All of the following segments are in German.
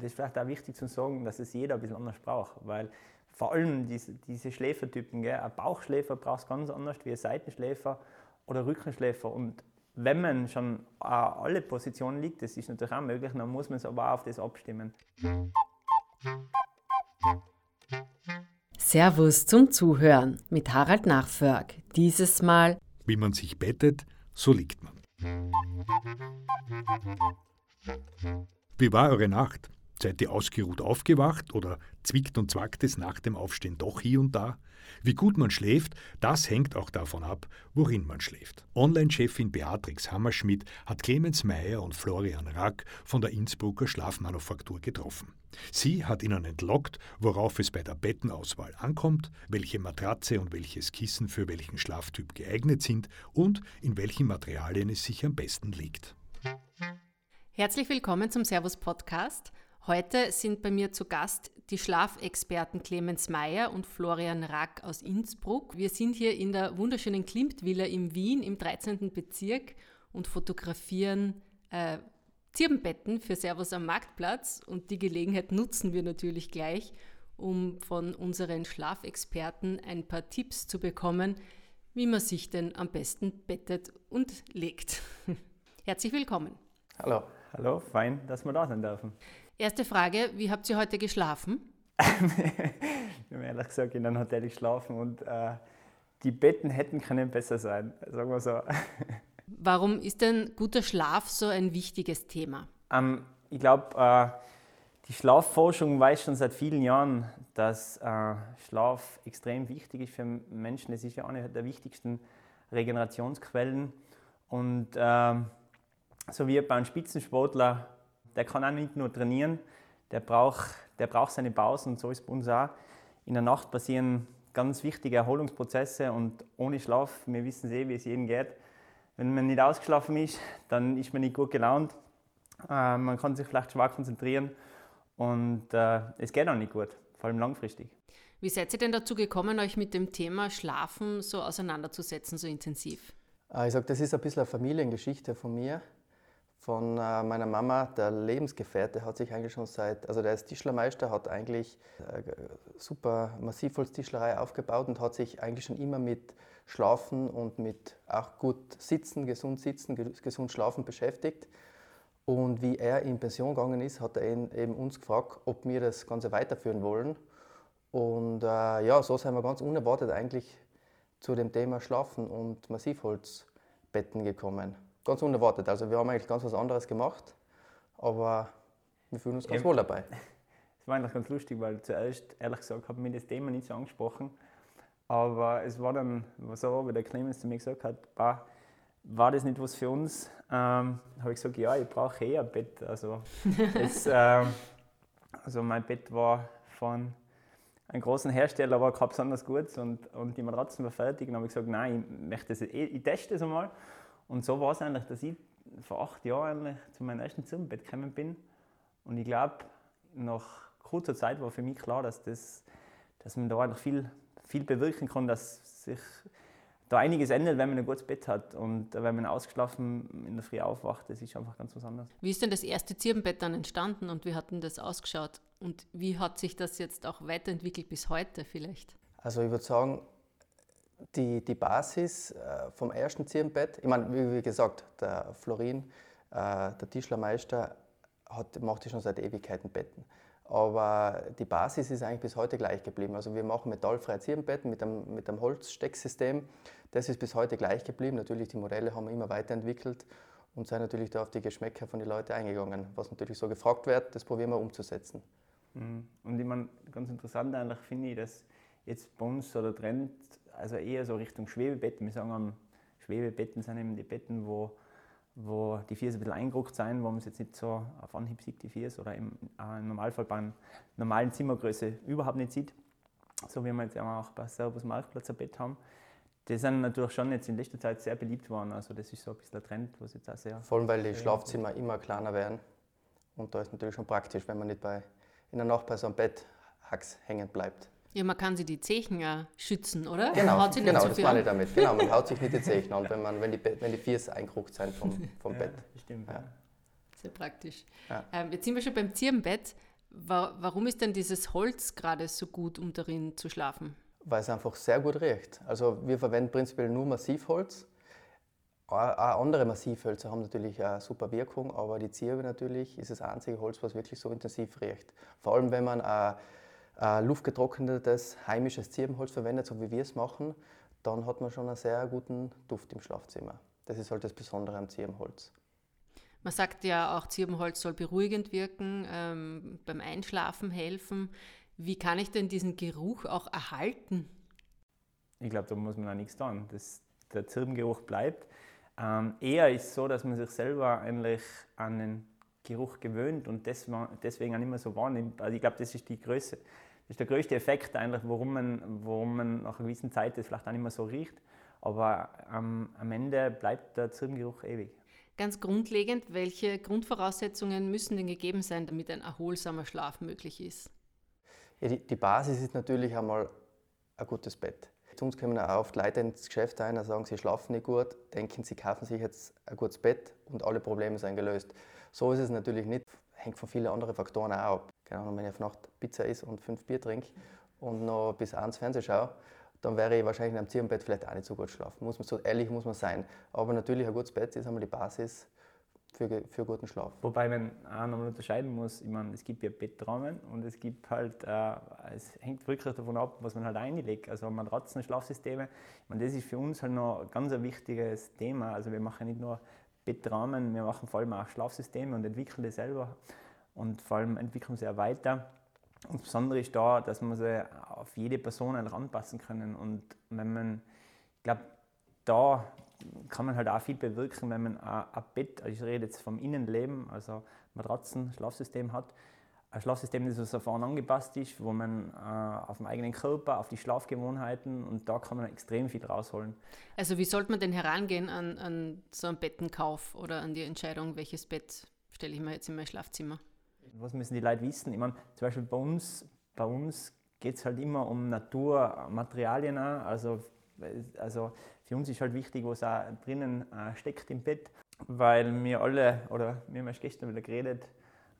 das ist vielleicht auch wichtig zu sagen, dass es jeder ein bisschen anders braucht, weil vor allem diese, diese Schläfertypen, gell, ein Bauchschläfer braucht es ganz anders wie ein Seitenschläfer oder Rückenschläfer und wenn man schon alle Positionen liegt, das ist natürlich auch möglich, dann muss man es aber auch auf das abstimmen. Servus zum Zuhören mit Harald Nachförg. Dieses Mal Wie man sich bettet, so liegt man. Wie war eure Nacht? Seid ihr ausgeruht aufgewacht oder zwickt und zwackt es nach dem Aufstehen doch hier und da? Wie gut man schläft, das hängt auch davon ab, worin man schläft. Online-Chefin Beatrix Hammerschmidt hat Clemens Meyer und Florian Rack von der Innsbrucker Schlafmanufaktur getroffen. Sie hat ihnen entlockt, worauf es bei der Bettenauswahl ankommt, welche Matratze und welches Kissen für welchen Schlaftyp geeignet sind und in welchen Materialien es sich am besten liegt. Herzlich willkommen zum Servus Podcast. Heute sind bei mir zu Gast die Schlafexperten Clemens Meyer und Florian Rack aus Innsbruck. Wir sind hier in der wunderschönen Klimtvilla in Wien im 13. Bezirk und fotografieren äh, Zirbenbetten für Servus am Marktplatz und die Gelegenheit nutzen wir natürlich gleich, um von unseren Schlafexperten ein paar Tipps zu bekommen, wie man sich denn am besten bettet und legt. Herzlich willkommen. Hallo. Hallo, fein, dass wir da sein dürfen. Erste Frage, wie habt ihr heute geschlafen? ich habe ehrlich gesagt in einem Hotel geschlafen und äh, die Betten hätten können besser sein, sagen wir so. Warum ist denn guter Schlaf so ein wichtiges Thema? Ähm, ich glaube, äh, die Schlafforschung weiß schon seit vielen Jahren, dass äh, Schlaf extrem wichtig ist für Menschen. Es ist ja eine der wichtigsten Regenerationsquellen. Und ähm, so wie bei einem Spitzensportler, der kann auch nicht nur trainieren, der braucht, der braucht seine Pausen und so ist es bei uns auch. In der Nacht passieren ganz wichtige Erholungsprozesse und ohne Schlaf, wir wissen eh, wie es jedem geht, wenn man nicht ausgeschlafen ist, dann ist man nicht gut gelaunt, äh, man kann sich vielleicht schwach konzentrieren und äh, es geht auch nicht gut, vor allem langfristig. Wie seid ihr denn dazu gekommen, euch mit dem Thema Schlafen so auseinanderzusetzen, so intensiv? Äh, ich sage, das ist ein bisschen eine Familiengeschichte von mir von äh, meiner Mama, der Lebensgefährte, hat sich eigentlich schon seit, also der ist Tischlermeister, hat eigentlich äh, super Massivholztischlerei aufgebaut und hat sich eigentlich schon immer mit Schlafen und mit auch gut Sitzen, gesund Sitzen, gesund Schlafen beschäftigt. Und wie er in Pension gegangen ist, hat er eben uns gefragt, ob wir das Ganze weiterführen wollen. Und äh, ja, so sind wir ganz unerwartet eigentlich zu dem Thema Schlafen und Massivholzbetten gekommen ganz unerwartet. Also wir haben eigentlich ganz was anderes gemacht, aber wir fühlen uns ganz ja. wohl dabei. Es war eigentlich ganz lustig, weil zuerst, ehrlich gesagt, habe ich das Thema nicht so angesprochen. Aber es war dann so, wie der Clemens zu mir gesagt hat, bah, war das nicht was für uns? Ähm, habe ich gesagt, ja, ich brauche eh ein Bett. Also, es, ähm, also mein Bett war von einem großen Hersteller, aber kein besonders gut und, und die Matratzen war fertig. Und habe ich gesagt, nein, ich, möchte das, ich, ich teste das einmal. Und so war es eigentlich, dass ich vor acht Jahren eigentlich zu meinem ersten Zimmerbett gekommen bin. Und ich glaube, nach kurzer Zeit war für mich klar, dass, das, dass man da eigentlich viel, viel bewirken kann, dass sich da einiges ändert, wenn man ein gutes Bett hat. Und wenn man ausgeschlafen in der Früh aufwacht, das ist einfach ganz was anderes. Wie ist denn das erste Zirbenbett dann entstanden und wie hat denn das ausgeschaut? Und wie hat sich das jetzt auch weiterentwickelt bis heute vielleicht? Also ich würde sagen, die, die Basis äh, vom ersten Zirbenbett, ich meine, wie, wie, gesagt, der Florin, äh, der Tischlermeister, hat, macht ja schon seit Ewigkeiten Betten. Aber die Basis ist eigentlich bis heute gleich geblieben. Also wir machen metallfreie Zirbenbetten mit einem, mit einem Holzstecksystem. Das ist bis heute gleich geblieben. Natürlich, die Modelle haben wir immer weiterentwickelt und sind natürlich da auf die Geschmäcker von den Leuten eingegangen. Was natürlich so gefragt wird, das probieren wir umzusetzen. Mhm. Und ich meine, ganz interessant eigentlich finde ich, dass jetzt bei uns so der Trend also eher so Richtung Schwebebetten. Wir sagen, Schwebebetten sind eben die Betten, wo, wo die Füße ein bisschen eingeruckt sind, wo man es jetzt nicht so auf Anhieb sieht, die Füße, oder im, äh, im Normalfall bei normalen Zimmergröße überhaupt nicht sieht. So wie wir jetzt auch bei Servus Marktplatz ein Bett haben. Die sind natürlich schon jetzt in letzter Zeit sehr beliebt worden. Also das ist so ein bisschen der Trend, was jetzt auch sehr... Vor allem, weil die Schlafzimmer immer kleiner werden. Und da ist natürlich schon praktisch, wenn man nicht bei, in der Nacht bei so einem Bett hängen bleibt. Ja, man kann sie die Zechen ja schützen, oder? Genau, genau das meine ich damit. Genau, man haut sich nicht die Zechen an, wenn, man, wenn, die, wenn die Viers eingeruckt sind vom, vom ja, Bett. Stimmt, ja. Sehr praktisch. Ja. Ähm, jetzt sind wir schon beim Zirbenbett. Warum ist denn dieses Holz gerade so gut, um darin zu schlafen? Weil es einfach sehr gut riecht. Also wir verwenden prinzipiell nur Massivholz. Auch andere Massivhölzer haben natürlich eine super Wirkung, aber die Zirbe natürlich ist das einzige Holz, was wirklich so intensiv riecht. Vor allem, wenn man ein, ein luftgetrocknetes heimisches Zirbenholz verwendet, so wie wir es machen, dann hat man schon einen sehr guten Duft im Schlafzimmer. Das ist halt das Besondere am Zirbenholz. Man sagt ja auch, Zirbenholz soll beruhigend wirken, ähm, beim Einschlafen helfen. Wie kann ich denn diesen Geruch auch erhalten? Ich glaube, da muss man auch nichts tun. Das, der Zirbengeruch bleibt. Ähm, eher ist es so, dass man sich selber eigentlich an den Geruch gewöhnt und deswegen auch immer so wahrnimmt. Also ich glaube, das ist die Größe. Das ist der größte Effekt eigentlich, warum man, warum man nach einer gewissen Zeit das vielleicht auch nicht mehr so riecht. Aber ähm, am Ende bleibt der Zirbengeruch ewig. Ganz grundlegend, welche Grundvoraussetzungen müssen denn gegeben sein, damit ein erholsamer Schlaf möglich ist? Ja, die, die Basis ist natürlich einmal ein gutes Bett. Zu uns kommen auch oft Leute ins Geschäft ein und sagen, sie schlafen nicht gut, denken, sie kaufen sich jetzt ein gutes Bett und alle Probleme sind gelöst. So ist es natürlich nicht, hängt von vielen anderen Faktoren auch ab. Keine Ahnung, wenn ich auf Nacht Pizza esse und fünf Bier trinke und noch bis eins Fernsehen schaue, dann wäre ich wahrscheinlich in einem Zirbenbett vielleicht auch nicht so gut schlafen. Muss man, so ehrlich muss man sein. Aber natürlich ein gutes Bett ist einmal die Basis für, für guten Schlaf. Wobei man auch nochmal unterscheiden muss, ich meine, es gibt ja Bettrahmen und es gibt halt, äh, es hängt wirklich davon ab, was man halt einlegt. Also Matratzen, Schlafsysteme, ich meine, das ist für uns halt noch ein ganz wichtiges Thema. Also wir machen nicht nur Bettrahmen, wir machen vor allem auch Schlafsysteme und entwickeln die selber und vor allem entwickeln sie auch weiter. Und das Besondere ist da, dass man sie auf jede Person eigentlich anpassen können. Und wenn man, ich glaube, da kann man halt auch viel bewirken, wenn man ein Bett, also ich rede jetzt vom Innenleben, also Matratzen, Schlafsystem hat. Ein Schlafsystem, das so vorne angepasst ist, wo man äh, auf den eigenen Körper, auf die Schlafgewohnheiten und da kann man extrem viel rausholen. Also wie sollte man denn herangehen an, an so einen Bettenkauf oder an die Entscheidung, welches Bett stelle ich mir jetzt in mein Schlafzimmer? Was müssen die Leute wissen? Ich meine, zum Beispiel bei uns, bei uns geht es halt immer um Naturmaterialien. Also, also für uns ist halt wichtig, was auch drinnen äh, steckt im Bett, weil wir alle, oder wir haben erst gestern wieder geredet,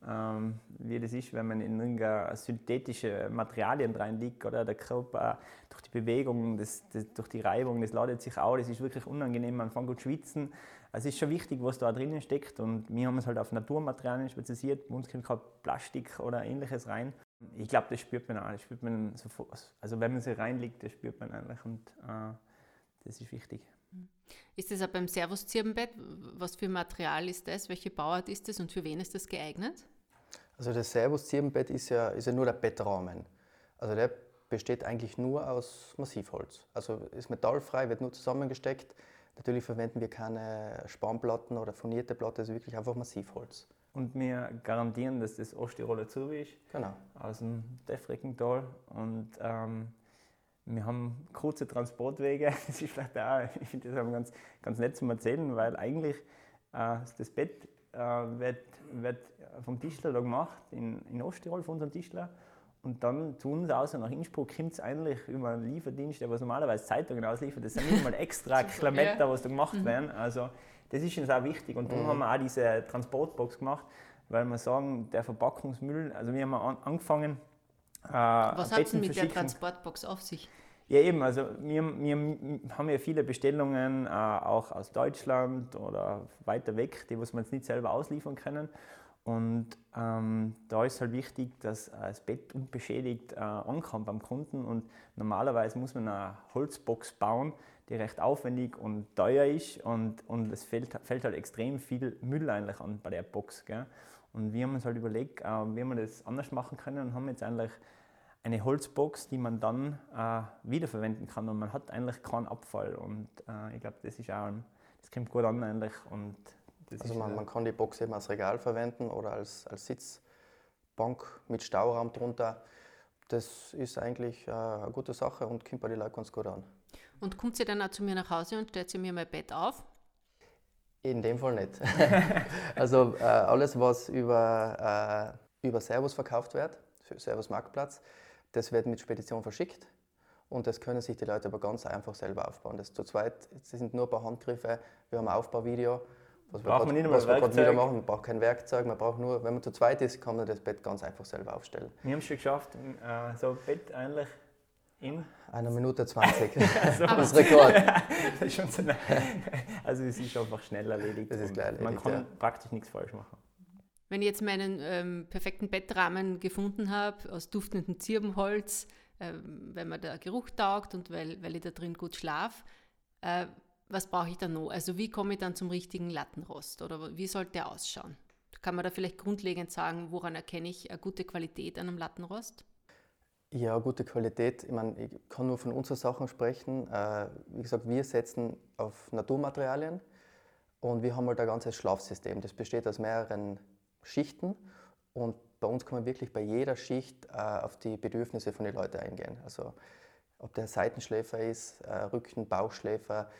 wie das ist, wenn man in irgendeine synthetische Materialien reinliegt oder der Körper durch die Bewegung, das, das, durch die Reibung, das ladet sich auch, das ist wirklich unangenehm, man fängt gut schwitzen. Also es ist schon wichtig, was da drinnen steckt und wir haben uns halt auf Naturmaterialien spezialisiert, bei uns kommt kein Plastik oder ähnliches rein. Ich glaube, das spürt man auch, das spürt man sofort, also wenn man sich reinlegt, das spürt man eigentlich und äh, das ist wichtig. Ist das auch beim Servus-Zirbenbett? Was für Material ist das? Welche Bauart ist das und für wen ist das geeignet? Also das Servus-Zirbenbett ist ja, ist ja nur der Bettrahmen. Also der besteht eigentlich nur aus Massivholz. Also ist metallfrei, wird nur zusammengesteckt. Natürlich verwenden wir keine Spanplatten oder furnierte Platte, es ist wirklich einfach Massivholz. Und wir garantieren, dass das Osttiroler Zurbi ist. Genau. Aus dem Defreckental. Und ähm, wir haben kurze Transportwege. Das ist vielleicht auch, ich finde das ganz, ganz nett zum Erzählen, weil eigentlich äh, das Bett äh, wird, wird vom Tischler da gemacht, in, in Osttirol von unserem Tischler. Und dann zu uns aus nach Innsbruck kommt es eigentlich über einen Lieferdienst, der was normalerweise Zeitungen ausliefert. Das sind nicht mal extra Kilometer, was da gemacht mhm. werden. Also das ist uns auch wichtig. Und darum mhm. haben wir auch diese Transportbox gemacht, weil wir sagen, der Verpackungsmüll, also wir haben angefangen, äh, was hat es mit der Transportbox auf sich? Ja, eben, also wir, wir haben ja viele Bestellungen äh, auch aus Deutschland oder weiter weg, die was wir jetzt nicht selber ausliefern können. Und ähm, da ist halt wichtig, dass äh, das Bett unbeschädigt äh, ankommt beim Kunden. Und normalerweise muss man eine Holzbox bauen, die recht aufwendig und teuer ist. Und, und es fällt, fällt halt extrem viel Müll eigentlich an bei der Box. Gell? Und wir haben uns halt überlegt, äh, wie wir das anders machen können und haben jetzt eigentlich eine Holzbox, die man dann äh, wiederverwenden kann und man hat eigentlich keinen Abfall und äh, ich glaube, das ist auch, das kommt gut an eigentlich und also man, man, kann die Box eben als Regal verwenden oder als, als Sitzbank mit Stauraum drunter. Das ist eigentlich äh, eine gute Sache und kommt bei den Leuten ganz gut an. Und kommt sie dann auch zu mir nach Hause und stellt sie mir mein Bett auf? In dem Fall nicht. also äh, alles, was über, äh, über Servus verkauft wird, für Servus Marktplatz, das wird mit Spedition verschickt und das können sich die Leute aber ganz einfach selber aufbauen. Das zu zweit, das sind nur ein paar Handgriffe, wir haben ein Aufbauvideo Was Braucht wir gerade wieder machen, man braucht kein Werkzeug, man braucht nur, wenn man zu zweit ist, kann man das Bett ganz einfach selber aufstellen. Wir haben es schon geschafft, äh, so ein Bett eigentlich in. Eine Minute 20. Also, das ist Rekord. das ist schon so also es ist einfach schnell erledigt. Das ist gleich Man erledigt, kann ja. praktisch nichts falsch machen. Wenn ich jetzt meinen ähm, perfekten Bettrahmen gefunden habe, aus duftendem Zirbenholz, ähm, weil mir der Geruch taugt und weil, weil ich da drin gut schlafe, äh, was brauche ich dann noch? Also wie komme ich dann zum richtigen Lattenrost oder wie sollte der ausschauen? Kann man da vielleicht grundlegend sagen, woran erkenne ich eine gute Qualität an einem Lattenrost? Ja, gute Qualität. Ich meine, ich kann nur von unseren Sachen sprechen. Äh, wie gesagt, wir setzen auf Naturmaterialien und wir haben halt ein ganzes Schlafsystem. Das besteht aus mehreren Schichten und bei uns kann man wirklich bei jeder Schicht äh, auf die Bedürfnisse von den Leuten eingehen. Also ob der Seitenschläfer ist, äh, Rücken, Bauchschläfer,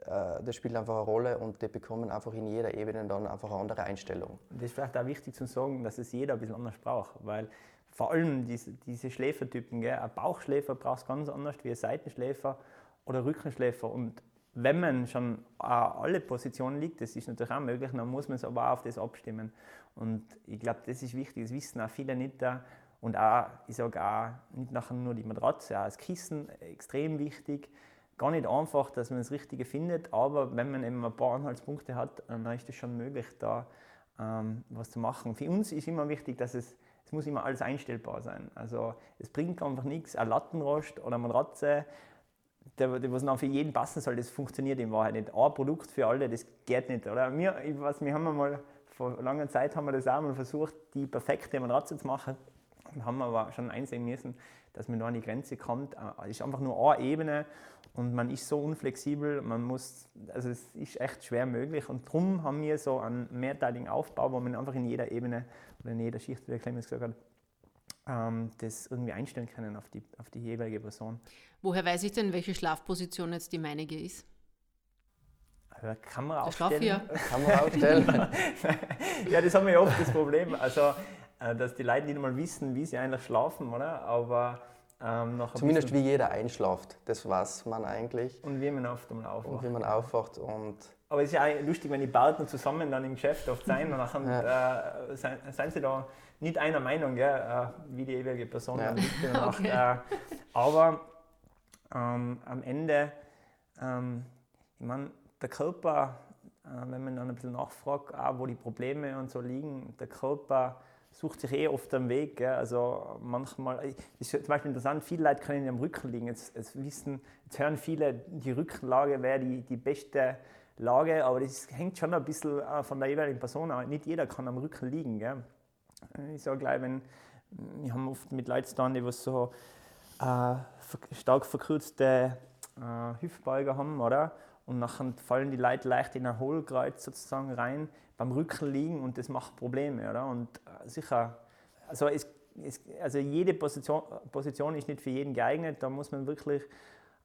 äh, das spielt einfach eine Rolle und die bekommen einfach in jeder Ebene dann einfach eine andere Einstellung. Das ist vielleicht auch wichtig zu sagen, dass es jeder ein bisschen anders braucht, weil vor allem diese, diese Schläfertypen, gell, ein Bauchschläfer braucht es ganz anders wie ein Seitenschläfer oder Rückenschläfer. Und wenn man schon äh, alle Positionen liegt, das ist natürlich auch möglich, dann muss man es aber auch auf das abstimmen. Und ich glaube, das ist wichtig, das wissen auch viele nicht. Und auch, ich sage auch, nicht nachher nur die Matratze, auch das Kissen extrem wichtig. Gar nicht einfach, dass man das Richtige findet, aber wenn man eben ein paar Anhaltspunkte hat, dann ist es schon möglich, da ähm, was zu machen. Für uns ist immer wichtig, dass es, es muss immer alles einstellbar sein. Also es bringt einfach nichts, ein Lattenrost oder eine Matratze, der, der was dann für jeden passen soll, das funktioniert in Wahrheit nicht. Ein Produkt für alle, das geht nicht. Oder? Wir, ich weiß, wir haben mal vor langer Zeit haben wir das auch mal versucht, die perfekte Matratze zu machen. Und haben aber schon einsehen müssen, dass man da an die Grenze kommt. Äh, Es ist einfach nur eine Ebene und man ist so unflexibel, man muss, also es ist echt schwer möglich. Und darum haben wir so einen mehrteiligen Aufbau, wo man einfach in jeder Ebene oder in jeder Schicht, wie der Clemens gesagt hat, ähm, das irgendwie einstellen können auf die, auf die jeweilige Person. Woher weiß ich denn, welche Schlafposition jetzt die meinige ist? Also, kann man Der Schlaf aufstellen. man aufstellen. ja, das haben wir ja oft das Problem. Also, äh, dass die Leute nicht mal wissen, wie sie eigentlich schlafen, oder? Aber ähm, Zumindest wie jeder einschlaft. Das weiß man eigentlich. Und wie man oft einmal Und aufwacht. wie man aufwacht und Aber es ist ja auch lustig, wenn die Partner zusammen dann im Geschäft oft sein und dann äh, sind, sind sie da nicht einer Meinung, gell, äh, wie die jeweilige Person Ja. dann liegt in der Nacht. Okay. Äh, aber ähm, am Ende, ähm, ich meine, der Körper, äh, wenn man dann ein bisschen nachfragt, auch wo die Probleme und so liegen, der Körper sucht sich eh oft einen Weg. Gell? Also manchmal, es ist zum Beispiel interessant, viele Leute können am Rücken liegen. Jetzt, jetzt, wissen, jetzt hören viele, die Rückenlage wäre die, die beste Lage, aber das hängt schon ein bisschen äh, von der jeweiligen Person ab. Nicht jeder kann am Rücken liegen. Gell? Ich sage gleich, wenn, wir haben oft mit Leuten zu tun, die so äh, stark verkürzte äh, Hüftbeuger haben, oder? Und nachher fallen die Leute leicht in ein Hohlkreuz sozusagen rein, beim Rücken liegen und das macht Probleme, oder? Und äh, sicher, also, es, es, also jede Position, Position ist nicht für jeden geeignet, da muss man wirklich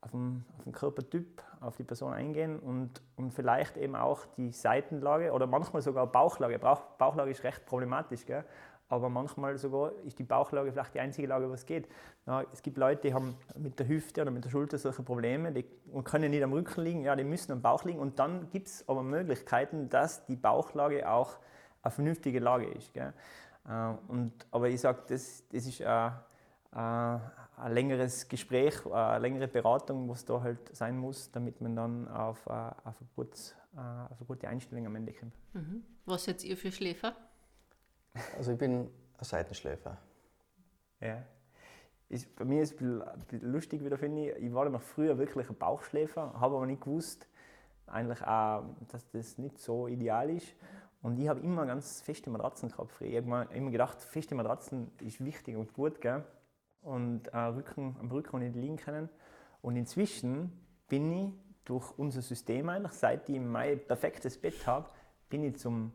auf den, auf den Körpertyp, auf die Person eingehen und, und vielleicht eben auch die Seitenlage oder manchmal sogar Bauchlage. Bauch, Bauchlage ist recht problematisch, gell? Aber manchmal sogar ist die Bauchlage vielleicht die einzige Lage, was geht. Ja, es gibt Leute, die haben mit der Hüfte oder mit der Schulter solche Probleme die, und können nicht am Rücken liegen, ja, die müssen am Bauch liegen und dann gibt es aber Möglichkeiten, dass die Bauchlage auch eine vernünftige Lage ist. Gell? Äh, und, aber ich sage, das, das ist äh, äh, ein längeres Gespräch, eine längere Beratung, was da halt sein muss, damit man dann auf, auf, eine, gute, auf eine gute Einstellung am Ende kommt. Mhm. Was seid ihr für Schläfer? Also ich bin ein Seitenschläfer. Ja. Ist, bei mir ist es lustig wieder, finde ich. Ich war noch früher wirklich ein Bauchschläfer, habe aber nicht gewusst, eigentlich auch, dass das nicht so ideal ist. Und ich habe immer ganz feste Matratzen gehabt. Ich habe immer gedacht, feste Matratzen ist wichtig und gut. Gell? Und äh, Rücken, am Rücken nicht liegen können. Und inzwischen bin ich durch unser System eigentlich, seit ich mein perfektes Bett habe, bin ich zum,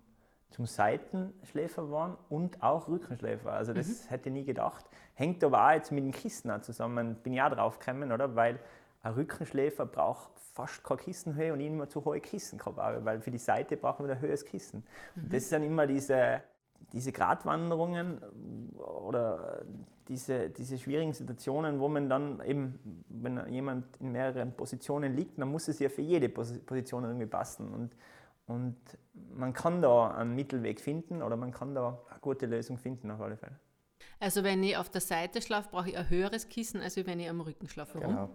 zum Seitenschläfer geworden und auch Rückenschläfer. Also das hätte ich nie gedacht. Hängt aber auch jetzt mit dem Kissen auch zusammen, bin ich auch drauf gekommen, oder? Weil ein Rückenschläfer braucht fast keine Kissenhöhe und ich immer zu hohe Kissen gehabt weil für die Seite brauchen wir ein höheres Kissen. Und das sind immer diese, diese Gratwanderungen oder diese, diese schwierigen Situationen, wo man dann eben, wenn jemand in mehreren Positionen liegt, dann muss es ja für jede Pos- Position irgendwie passen. Und, und man kann da einen Mittelweg finden oder man kann da eine gute Lösung finden auf alle Fälle. Also wenn ich auf der Seite schlafe, brauche ich ein höheres Kissen, als wenn ich am Rücken schlafe. Warum? Genau.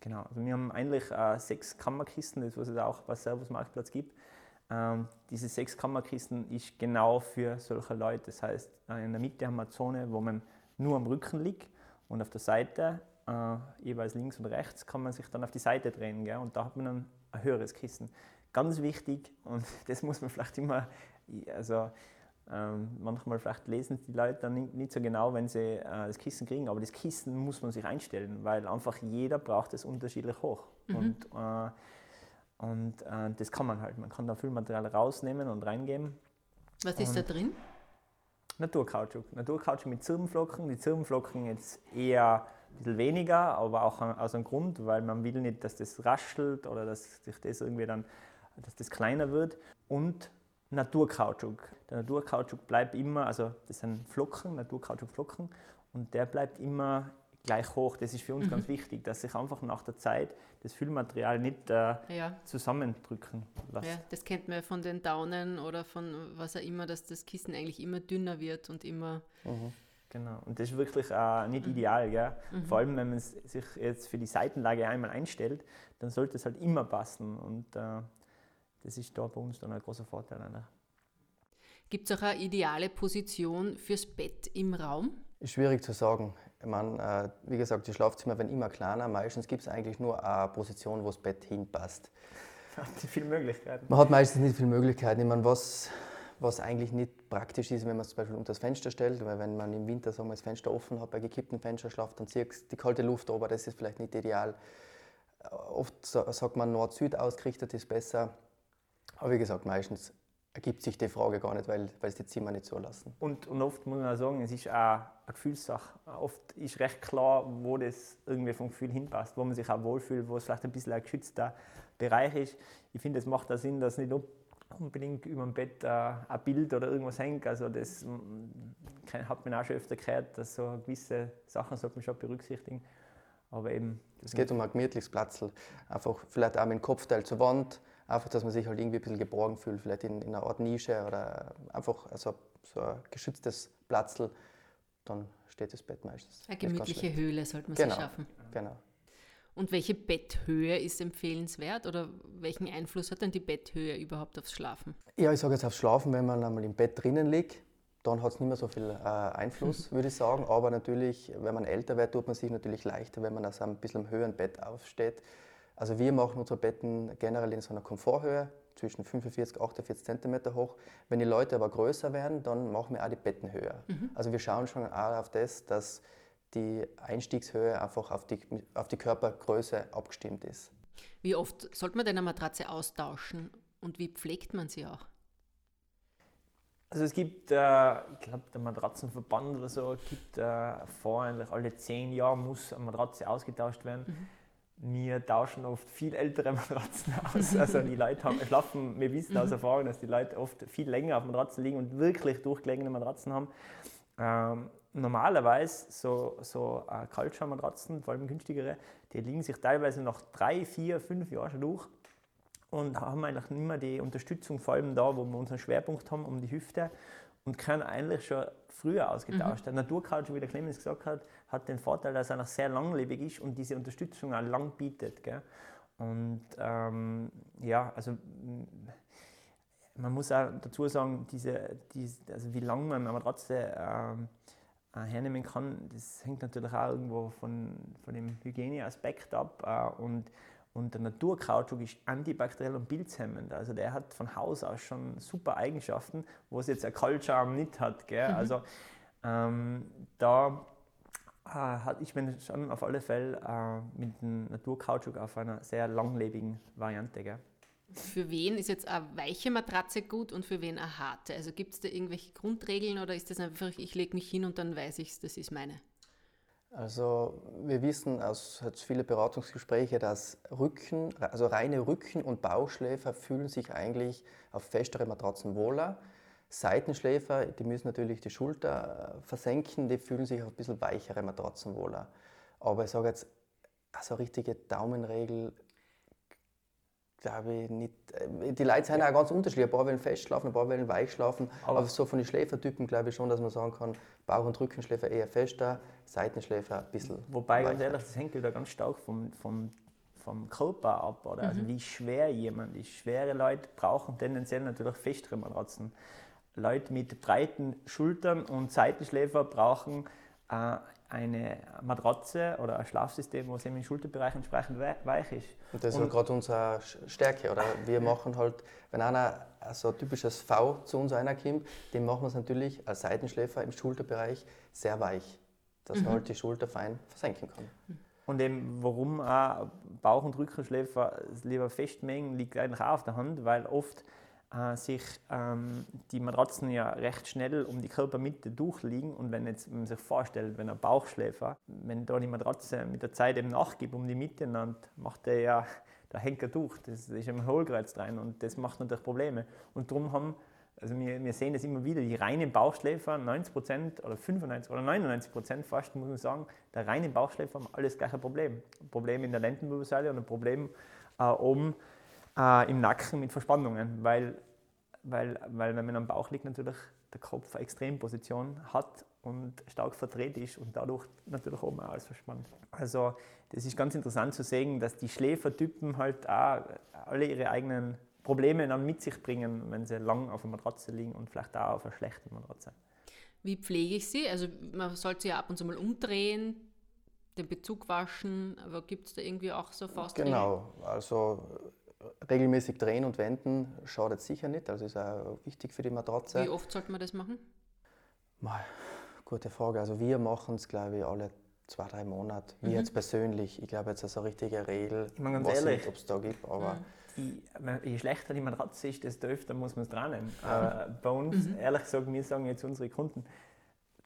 Genau. Also wir haben eigentlich äh, sechs Kammerkisten, das was es auch bei Servus Marktplatz gibt. Ähm, diese sechs Kammerkisten ist genau für solche Leute. Das heißt, äh, in der Mitte haben wir eine Zone, wo man nur am Rücken liegt und auf der Seite, äh, jeweils links und rechts, kann man sich dann auf die Seite drehen. Gell? Und da hat man dann ein höheres Kissen. Ganz wichtig, und das muss man vielleicht immer, also ähm, manchmal vielleicht lesen die Leute dann nicht, nicht so genau, wenn sie äh, das Kissen kriegen, aber das Kissen muss man sich einstellen, weil einfach jeder braucht es unterschiedlich hoch. Mhm. Und, äh, und äh, das kann man halt. Man kann da Füllmaterial rausnehmen und reingeben. Was ist da drin? Naturkautschuk. Naturkautschuk mit Zirbenflocken. Die Zirbenflocken jetzt eher ein bisschen weniger, aber auch aus einem Grund, weil man will nicht, dass das raschelt oder dass sich das irgendwie dann, dass das kleiner wird. Und Naturkautschuk. Der Naturkautschuk bleibt immer, also das sind Flocken, Naturkautschuk-Flocken, und der bleibt immer gleich hoch. Das ist für uns mhm. ganz wichtig, dass sich einfach nach der Zeit das Füllmaterial nicht äh, ja. zusammendrücken lässt. Ja, das kennt man ja von den Daunen oder von was auch immer, dass das Kissen eigentlich immer dünner wird und immer. Mhm. Genau, und das ist wirklich äh, nicht mhm. ideal. Gell? Mhm. Vor allem, wenn man sich jetzt für die Seitenlage einmal einstellt, dann sollte es halt immer passen. Und äh, das ist da bei uns dann ein großer Vorteil. Gibt es auch eine ideale Position fürs Bett im Raum? Ist schwierig zu sagen. Ich meine, äh, wie gesagt, die Schlafzimmer werden immer kleiner. Meistens gibt es eigentlich nur eine Position, wo das Bett hinpasst. Man hat nicht viele Möglichkeiten. Man hat meistens nicht viele Möglichkeiten. Ich meine, was, was eigentlich nicht praktisch ist, wenn man es zum Beispiel unter das Fenster stellt, weil wenn man im Winter sagen wir, das Fenster offen hat, bei gekipptem Fenster schlaft, dann zieht die kalte Luft aber das ist vielleicht nicht ideal. Oft sagt man, Nord-Süd ausgerichtet ist besser. Aber wie gesagt, meistens ergibt sich die Frage gar nicht, weil, weil es die Zimmer nicht so lassen. Und, und oft muss man auch sagen, es ist auch eine Gefühlssache. Oft ist recht klar, wo das irgendwie vom Gefühl hinpasst, wo man sich auch wohlfühlt, wo es vielleicht ein bisschen ein geschützter Bereich ist. Ich finde, es macht auch Sinn, dass nicht unbedingt über dem Bett äh, ein Bild oder irgendwas hängt. Also das hat man auch schon öfter gehört, dass so gewisse Sachen sollte man schon berücksichtigen. Aber eben... Es geht um ein gemütliches Platz. Einfach vielleicht auch mit dem Kopfteil zur Wand, Einfach, dass man sich halt irgendwie ein bisschen geborgen fühlt, vielleicht in, in einer Art Nische oder einfach also so ein geschütztes Platzl, dann steht das Bett meistens. Eine gemütliche Höhle sollte man genau, sich schaffen. Genau. Und welche Betthöhe ist empfehlenswert oder welchen Einfluss hat denn die Betthöhe überhaupt aufs Schlafen? Ja, ich sage jetzt aufs Schlafen, wenn man einmal im Bett drinnen liegt, dann hat es nicht mehr so viel äh, Einfluss, würde ich sagen. Aber natürlich, wenn man älter wird, tut man sich natürlich leichter, wenn man aus einem bisschen höheren Bett aufsteht. Also wir machen unsere Betten generell in so einer Komforthöhe, zwischen 45 und 48 cm hoch. Wenn die Leute aber größer werden, dann machen wir auch die Betten höher. Mhm. Also wir schauen schon auch auf das, dass die Einstiegshöhe einfach auf die, auf die Körpergröße abgestimmt ist. Wie oft sollte man denn eine Matratze austauschen und wie pflegt man sie auch? Also es gibt, äh, ich glaube, der Matratzenverband oder so gibt äh, vor, eigentlich alle zehn Jahre muss eine Matratze ausgetauscht werden. Mhm wir tauschen oft viel ältere Matratzen aus. Also die Leute haben, schlafen, wir wissen aus mhm. Erfahrung, dass die Leute oft viel länger auf Matratzen liegen und wirklich durchgelegene Matratzen haben. Ähm, normalerweise so, so äh, Kaltschaummatratzen, vor allem günstigere, die liegen sich teilweise noch drei, vier, fünf Jahre schon durch und haben eigentlich nicht mehr die Unterstützung, vor allem da, wo wir unseren Schwerpunkt haben, um die Hüfte und können eigentlich schon früher ausgetauscht. Mhm. Der Naturcouch, wie der Clemens gesagt hat, hat den Vorteil, dass er noch sehr langlebig ist und diese Unterstützung auch lang bietet. Gell? Und ähm, ja, also man muss auch dazu sagen, diese, diese, also wie lange man eine Matratze ähm, äh, hernehmen kann, das hängt natürlich auch irgendwo von, von dem Hygieneaspekt ab. Äh, und und der Naturkautschuk ist antibakteriell und pilzhemmend. Also der hat von Haus aus schon super Eigenschaften, wo es jetzt ein Kaltschaum nicht hat. Gell? Mhm. Also ähm, da äh, hat ich bin schon auf alle Fälle äh, mit dem Naturkautschuk auf einer sehr langlebigen Variante. Gell? Für wen ist jetzt eine weiche Matratze gut und für wen eine harte? Also gibt es da irgendwelche Grundregeln oder ist das einfach, ich lege mich hin und dann weiß ich es, das ist meine? Also wir wissen aus vielen Beratungsgesprächen, dass Rücken, also reine Rücken- und Bauchschläfer fühlen sich eigentlich auf festere Matratzen wohler. Seitenschläfer, die müssen natürlich die Schulter äh, versenken, die fühlen sich auf ein bisschen weichere Matratzen wohler. Aber ich sage jetzt, also richtige Daumenregel glaube ich nicht. Äh, die Leute sind ja. auch ganz unterschiedlich. Ein paar wollen fest schlafen, ein paar wollen weich schlafen. Aber, aber so von den Schläfertypen glaube ich schon, dass man sagen kann, Bauch- und Rückenschläfer eher fester, Seitenschläfer ein bisschen. Wobei, ganz ehrlich, das hängt wieder ganz stark vom, vom, vom Körper ab. Oder? Also mhm. Also wie schwer jemand ist. Schwere Leute brauchen tendenziell natürlich festere Matratzen. Leute mit breiten Schultern und Seitenschläfer brauchen äh, eine Matratze oder ein Schlafsystem, was im Schulterbereich entsprechend weich ist. Und das ist gerade unsere Stärke, oder? Wir machen halt, wenn einer so ein typisches V zu uns reinkommt, dem machen wir es natürlich als Seitenschläfer im Schulterbereich sehr weich, dass mhm. man halt die Schulter fein versenken kann. Und eben, warum auch Bauch- und Rückenschläfer lieber festmengen, liegt eigentlich auch auf der Hand, weil oft äh, sich ähm, die Matratzen ja recht schnell um die Körpermitte durchliegen. Und wenn, jetzt, man sich vorstellt, wenn ein Bauchschläfer, wenn da die Matratze mit der Zeit eben nachgibt um die Mitte, dann macht der ja, da hängt er durch. Das ist im Hohlkreuz drin und das macht natürlich Probleme. Und darum haben also wir, wir, sehen das immer wieder, die reinen Bauchschläfer, 90% oder 95% oder 99% fast, muss man sagen, der reine Bauchschläfer haben alles gleiche Problem. Ein Problem in der Lendenwirbelsäule und ein Problem äh, oben äh, im Nacken mit Verspannungen, weil, weil, weil wenn man am Bauch liegt, natürlich der Kopf eine Extremposition hat und stark verdreht ist und dadurch natürlich oben auch alles verspannt. Also das ist ganz interessant zu sehen, dass die Schläfertypen halt auch alle ihre eigenen Probleme dann mit sich bringen, wenn sie lang auf der Matratze liegen und vielleicht auch auf einer schlechten Matratze. Wie pflege ich sie? Also man sollte sie ja ab und zu mal umdrehen, den Bezug waschen, aber gibt es da irgendwie auch so Faustregeln? Genau, also regelmäßig drehen und wenden schadet sicher nicht, also ist auch wichtig für die Matratze. Wie oft sollte man das machen? Mal, gute Frage. Also wir machen es, glaube ich, alle zwei, drei Monate. Wir mhm. jetzt persönlich, ich glaube jetzt ist eine richtige Regel, ich meine, ganz ehrlich, ob es da gibt, aber... Mhm. Die, je schlechter die Matratze ist, desto öfter muss man es dran. Ja. Äh, bei uns, mhm. ehrlich gesagt, wir sagen jetzt unsere Kunden,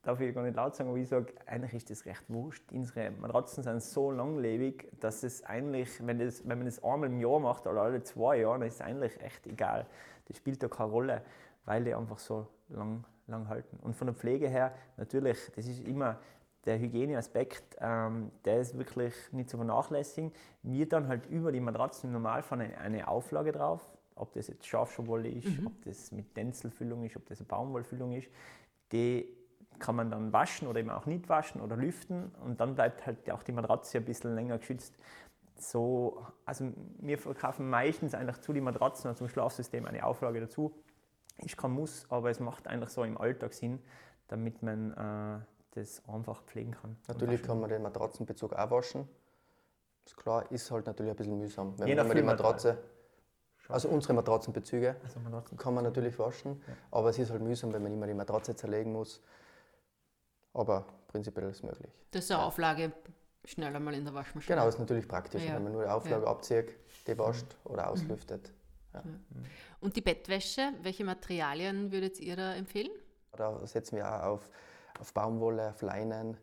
darf ich gar nicht laut sagen, aber ich sage, eigentlich ist das recht wurscht. Unsere Matratzen sind so langlebig, dass es eigentlich, wenn, das, wenn man das einmal im Jahr macht oder alle zwei Jahre, dann ist es eigentlich echt egal. Das spielt da keine Rolle, weil die einfach so lang, lang halten. Und von der Pflege her, natürlich, das ist immer der Hygieneaspekt, ähm, der ist wirklich nicht zu vernachlässigen. Wir dann halt über die Matratzen im Normalfall eine, eine Auflage drauf, ob das jetzt Schafschuhwolle ist, mhm. ob das mit Denzelfüllung ist, ob das eine Baumwollfüllung ist, die kann man dann waschen oder eben auch nicht waschen oder lüften und dann bleibt halt auch die Matratze ein bisschen länger geschützt. So, also wir verkaufen meistens eigentlich zu die Matratzen und zum Schlafsystem eine Auflage dazu. Ist kein Muss, aber es macht eigentlich so im Alltag Sinn, damit man äh, das einfach pflegen kann. Natürlich kann man den Matratzenbezug auch waschen. Ist klar, ist halt natürlich ein bisschen mühsam. Wenn, wenn man die Matratze, also unsere Matratzenbezüge also Matratzen kann man natürlich waschen, ja. aber es ist halt mühsam, wenn man immer die Matratze zerlegen muss aber prinzipiell ist es möglich. Das ist eine Auflage schneller mal in der Waschmaschine. Genau, ist natürlich praktisch, ja. wenn man nur die Auflage ja. abzieht, die wascht oder mhm. auslüftet. Ja. Und die Bettwäsche, welche Materialien würdet ihr da empfehlen? Da setzen wir auch auf, auf Baumwolle, auf Leinen,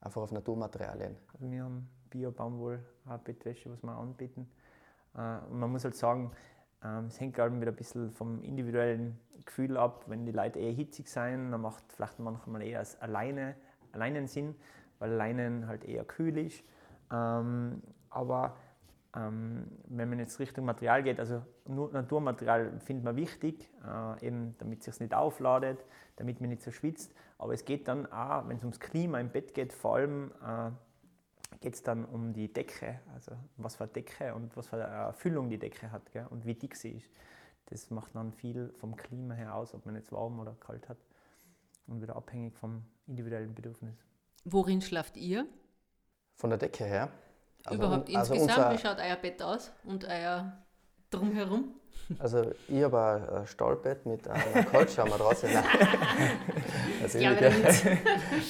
einfach auf Naturmaterialien. Also wir haben Bio-Baumwoll-Bettwäsche, was wir anbieten. Äh, und man muss halt sagen, es hängt halt wieder ein bisschen vom individuellen Gefühl ab. Wenn die Leute eher hitzig sind, dann macht vielleicht manchmal eher als alleine, alleinen Sinn, weil Leinen halt eher kühl ist. Ähm, aber ähm, wenn man jetzt Richtung Material geht, also Naturmaterial findet man wichtig, äh, eben damit es sich nicht aufladet, damit man nicht so schwitzt. Aber es geht dann auch, wenn es ums Klima im Bett geht, vor allem äh, geht es dann um die Decke, also was für eine Decke und was für eine Füllung die Decke hat gell, und wie dick sie ist. Das macht dann viel vom Klima her aus, ob man jetzt warm oder kalt hat und wieder abhängig vom individuellen Bedürfnis. Worin schlaft ihr? Von der Decke her. Also Überhaupt also insgesamt, wie schaut euer Bett aus und euer Drumherum? Also ich habe ein Stahlbett mit einer Kaltschaummatratze. natürlich,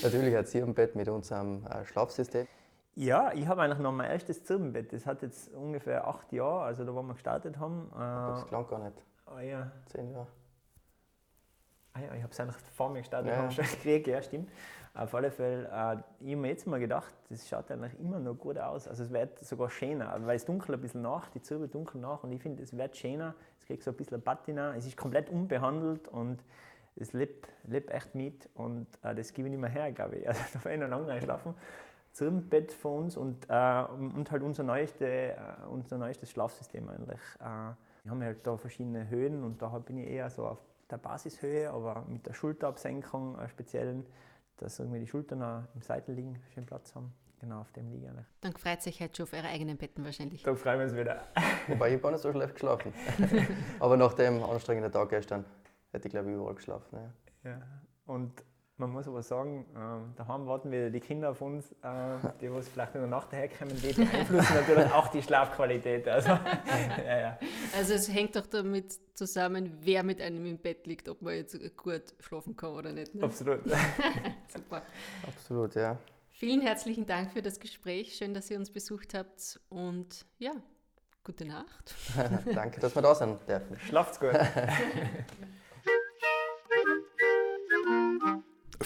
natürlich ein Zirbenbett mit unserem äh, Schlafsystem. Ja, ich habe eigentlich noch mein erstes Zirbenbett. Das hat jetzt ungefähr acht Jahre, also da, wo wir gestartet haben. das äh, klang gar nicht. Oh ja. Zehn Jahre. Ah ja, ich habe es eigentlich vor mir gestartet, ja. haben schon gekriegt, ja, stimmt. Auf alle Fälle, äh, ich habe mir jetzt mal gedacht, das schaut eigentlich immer noch gut aus. Also es wird sogar schöner, weil es dunkel ein bisschen nach, die Zirbe dunkel nach und ich finde, es wird schöner. Es kriegt so ein bisschen Patina, es ist komplett unbehandelt und es lebt, lebt echt mit und äh, das gebe ich nicht mehr her, glaube ich. Also da werde ich noch lange schlafen. Zirbenbett von uns und, äh, und halt unser, neueste, äh, unser neuestes Schlafsystem eigentlich. Äh, wir haben halt da verschiedene Höhen und da bin ich eher so auf der Basishöhe, aber mit der Schulterabsenkung äh, speziellen, dass irgendwie die Schultern auch im Seitenliegen schön Platz haben. Genau, auf dem liege ich. Dann freut sich heute schon auf eure eigenen Betten wahrscheinlich. Da freuen wir uns wieder. Wobei ich gar nicht so schlecht geschlafen. aber nach dem anstrengenden Tag gestern hätte ich glaube ich überall geschlafen. Ja. ja. Und man muss aber sagen, äh, daheim warten wieder die Kinder auf uns, äh, die was vielleicht in der Nacht daherkommen, die beeinflussen natürlich auch die Schlafqualität. Also, ja, ja. also es hängt doch damit zusammen, wer mit einem im Bett liegt, ob man jetzt gut schlafen kann oder nicht. Ne? Absolut. Super. Absolut, ja. Vielen herzlichen Dank für das Gespräch. Schön, dass ihr uns besucht habt und ja, gute Nacht. Danke, dass wir da sind dürfen. Schlaft's gut.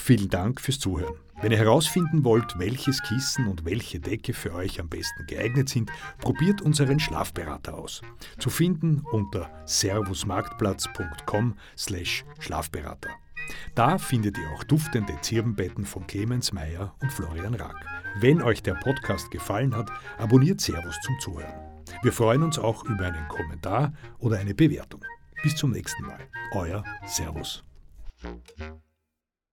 Vielen Dank fürs Zuhören. Wenn ihr herausfinden wollt, welches Kissen und welche Decke für euch am besten geeignet sind, probiert unseren Schlafberater aus. Zu finden unter servusmarktplatz.com/schlafberater. Da findet ihr auch duftende Zirbenbetten von Clemens Meyer und Florian Rack. Wenn euch der Podcast gefallen hat, abonniert Servus zum Zuhören. Wir freuen uns auch über einen Kommentar oder eine Bewertung. Bis zum nächsten Mal. Euer Servus.